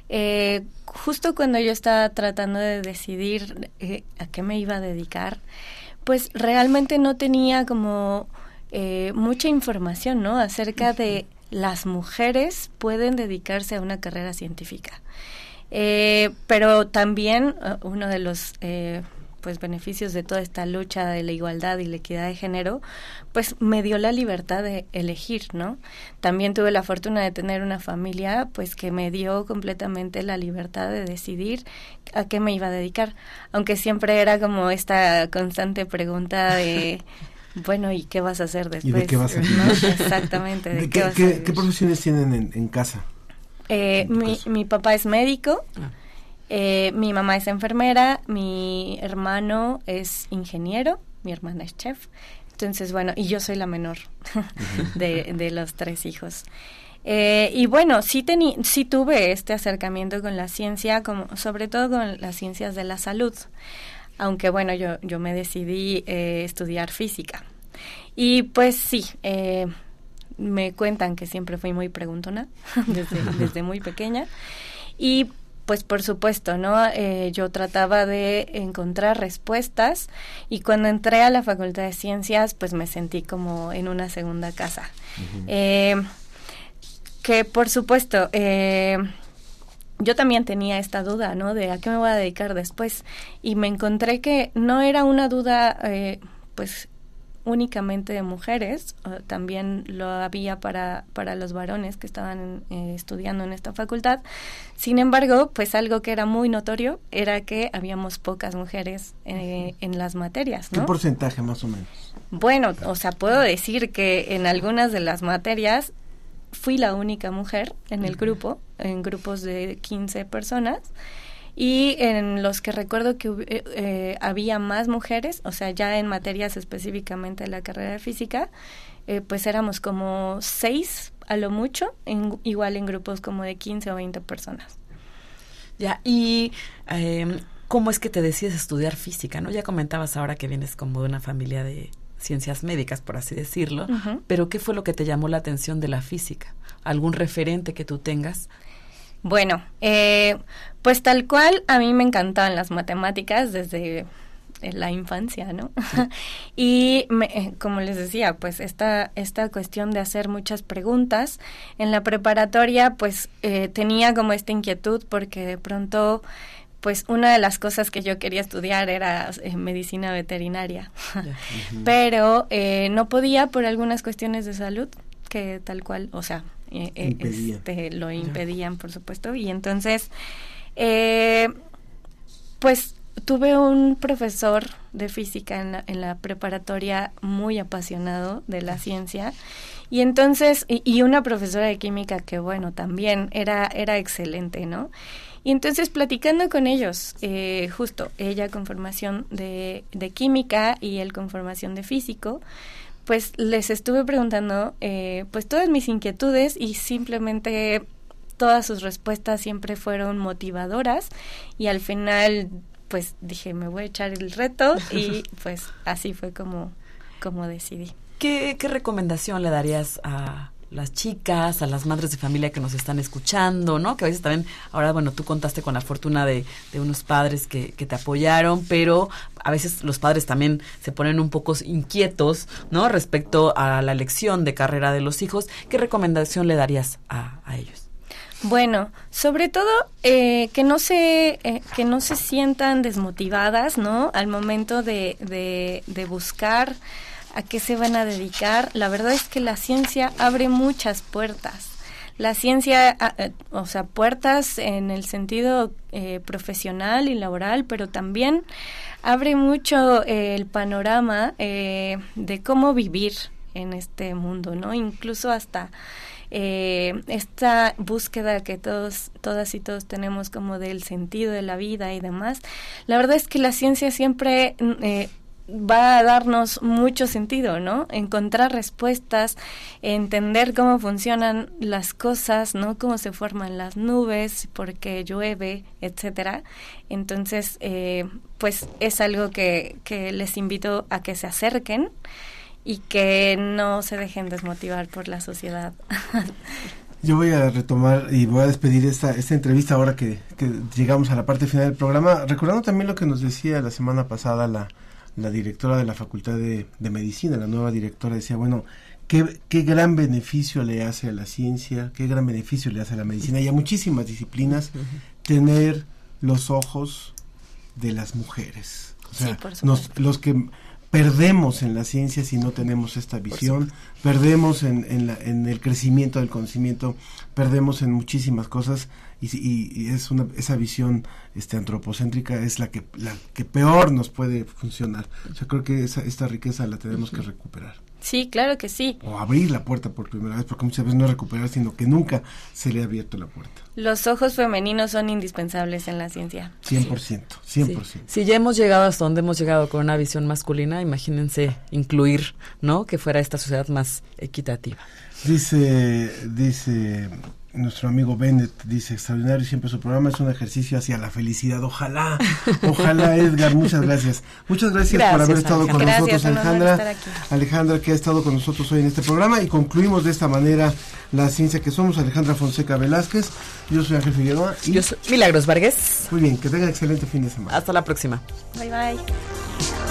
Eh, justo cuando yo estaba tratando de decidir eh, a qué me iba a dedicar, pues realmente no tenía como eh, mucha información, ¿no? Acerca de las mujeres pueden dedicarse a una carrera científica. pero también uno de los pues beneficios de toda esta lucha de la igualdad y la equidad de género, pues me dio la libertad de elegir, ¿no? También tuve la fortuna de tener una familia pues que me dio completamente la libertad de decidir a qué me iba a dedicar, aunque siempre era como esta constante pregunta de bueno, ¿y qué vas a hacer después? ¿Y de qué vas a hacer? Exactamente. ¿De, qué, profesiones tienen en, casa? Eh, mi, mi, papá es médico. Ah. Eh, mi mamá es enfermera, mi hermano es ingeniero, mi hermana es chef. Entonces, bueno, y yo soy la menor de, los tres hijos. Eh, y bueno, sí, sí tuve este acercamiento con la ciencia, como, sobre todo con las ciencias de la salud. Aunque bueno, yo, yo me decidí eh, estudiar física. Y pues sí, me cuentan que siempre fui muy preguntona desde, desde muy pequeña. Y pues por supuesto, ¿no? Eh, yo trataba de encontrar respuestas y cuando entré a la Facultad de Ciencias, pues me sentí como en una segunda casa. Eh, que por supuesto, eh, yo también tenía esta duda, ¿no? De a qué me voy a dedicar después. Y me encontré que no era una duda, pues únicamente de mujeres, también lo había para, para los varones que estaban eh, estudiando en esta facultad. Sin embargo, pues algo que era muy notorio era que habíamos pocas mujeres eh, en las materias. ¿no? ¿Qué porcentaje más o menos? Bueno, o sea, puedo decir que en algunas de las materias fui la única mujer en el grupo, en grupos de 15 personas y en los que recuerdo que eh, eh, había más mujeres, o sea, ya en materias específicamente de la carrera de física, eh, pues éramos como seis a lo mucho, en, igual en grupos como de 15 o 20 personas. Ya, y em, ¿cómo es que te decides estudiar física? ¿no? Ya comentabas ahora que vienes como de una familia de ciencias médicas, por así decirlo, pero ¿qué fue lo que te llamó la atención de la física? ¿Algún referente que tú tengas bueno, eh, pues tal cual a mí me encantaban las matemáticas desde la infancia, ¿no? y eh, como les decía, pues esta, esta cuestión de hacer muchas preguntas en la preparatoria, pues eh, tenía como esta inquietud porque de pronto, pues una de las cosas que yo quería estudiar era medicina veterinaria, pero no podía por algunas cuestiones de salud que tal cual, o sea, eh, este, lo impedían, por supuesto. Y entonces, eh, pues tuve un profesor de física en la, en la, preparatoria muy apasionado de la ciencia. Y entonces y, una profesora de química que bueno también era era excelente no Y entonces platicando con ellos, eh, justo ella con formación de, de química y él con formación de físico, pues les estuve preguntando eh, pues todas mis inquietudes y simplemente todas sus respuestas siempre fueron motivadoras y al final pues dije me voy a echar el reto y pues así fue como, como decidí. ¿Qué, qué recomendación le darías a, las chicas, a las madres de familia que nos están escuchando, ¿no? Que a veces también, ahora, bueno, tú contaste con la fortuna de, de unos padres que, que, te apoyaron, pero a veces los padres también se ponen un poco inquietos, ¿no? Respecto a la elección de carrera de los hijos. ¿Qué recomendación le darías a, a ellos? Bueno, sobre todo eh, que no se eh, que no se sientan desmotivadas, ¿no? Al momento de, de, de buscar a qué se van a dedicar. La verdad es que la ciencia abre muchas puertas. La ciencia, eh, o sea, puertas en el sentido eh, profesional y laboral, pero también abre mucho eh, el panorama eh, de cómo vivir en este mundo, ¿no? Incluso hasta eh, esta búsqueda que todos, todas y todos tenemos como del sentido de la vida y demás. La verdad es que la ciencia siempre eh, va a darnos mucho sentido, ¿no? Encontrar respuestas, entender cómo funcionan las cosas, ¿no? Cómo se forman las nubes, por qué llueve, etcétera. Entonces, eh, pues es algo que, que les invito a que se acerquen y que no se dejen desmotivar por la sociedad. Yo voy a retomar y voy a despedir esta, esta entrevista ahora que, que llegamos a la parte final del programa, recordando también lo que nos decía la semana pasada la, la directora de la Facultad de, de, Medicina, la nueva directora, decía, bueno, ¿qué, qué gran beneficio le hace a la ciencia, qué gran beneficio le hace a la medicina y a muchísimas disciplinas tener los ojos de las mujeres. O sea, sí, nos, los que perdemos en la ciencia si no tenemos esta visión, perdemos en, en, la, en, el crecimiento del conocimiento, perdemos en muchísimas cosas y, y, y, es una, esa visión este, antropocéntrica es la que, la que peor nos puede funcionar. O sea, creo que esa, esta riqueza la tenemos uh -huh. que recuperar. Sí, claro que sí. O abrir la puerta por primera vez, porque muchas veces no es recuperar, sino que nunca se le ha abierto la puerta. Los ojos femeninos son indispensables en la ciencia. 100%, 100%. Sí. Si ya hemos llegado hasta donde hemos llegado con una visión masculina, imagínense incluir, ¿no? Que fuera esta sociedad más equitativa. Dice, dice nuestro amigo Bennett dice, extraordinario siempre su programa es un ejercicio hacia la felicidad. Ojalá, ojalá Edgar, muchas gracias. Muchas gracias, gracias por haber estado Alejandra. con gracias, nosotros, Alejandra. Alejandra que ha estado con nosotros hoy en este programa y concluimos de esta manera la ciencia que somos. Alejandra Fonseca Velázquez, yo soy Ángel Figueroa. Y yo soy Milagros Vargas. Muy bien, que tengan excelente fin de semana. Hasta la próxima. Bye bye.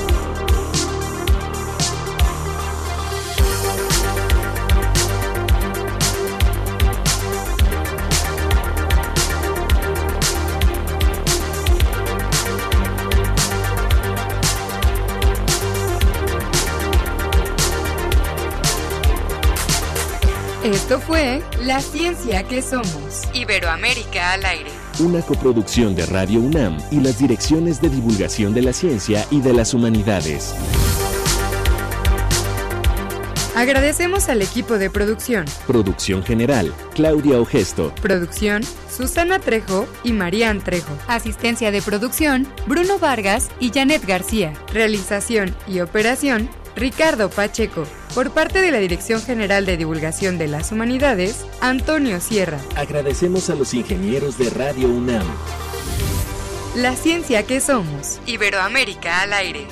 Esto fue La Ciencia que Somos. Iberoamérica al aire. Una coproducción de Radio UNAM y las direcciones de divulgación de la ciencia y de las humanidades. Agradecemos al equipo de producción. Producción general, Claudia Ogesto. Producción, Susana Trejo y Marían Trejo. Asistencia de producción, Bruno Vargas y Janet García. Realización y operación, Ricardo Pacheco. Por parte de la Dirección General de Divulgación de las Humanidades, Antonio Sierra. Agradecemos a los ingenieros de Radio UNAM. La ciencia que somos. Iberoamérica al aire.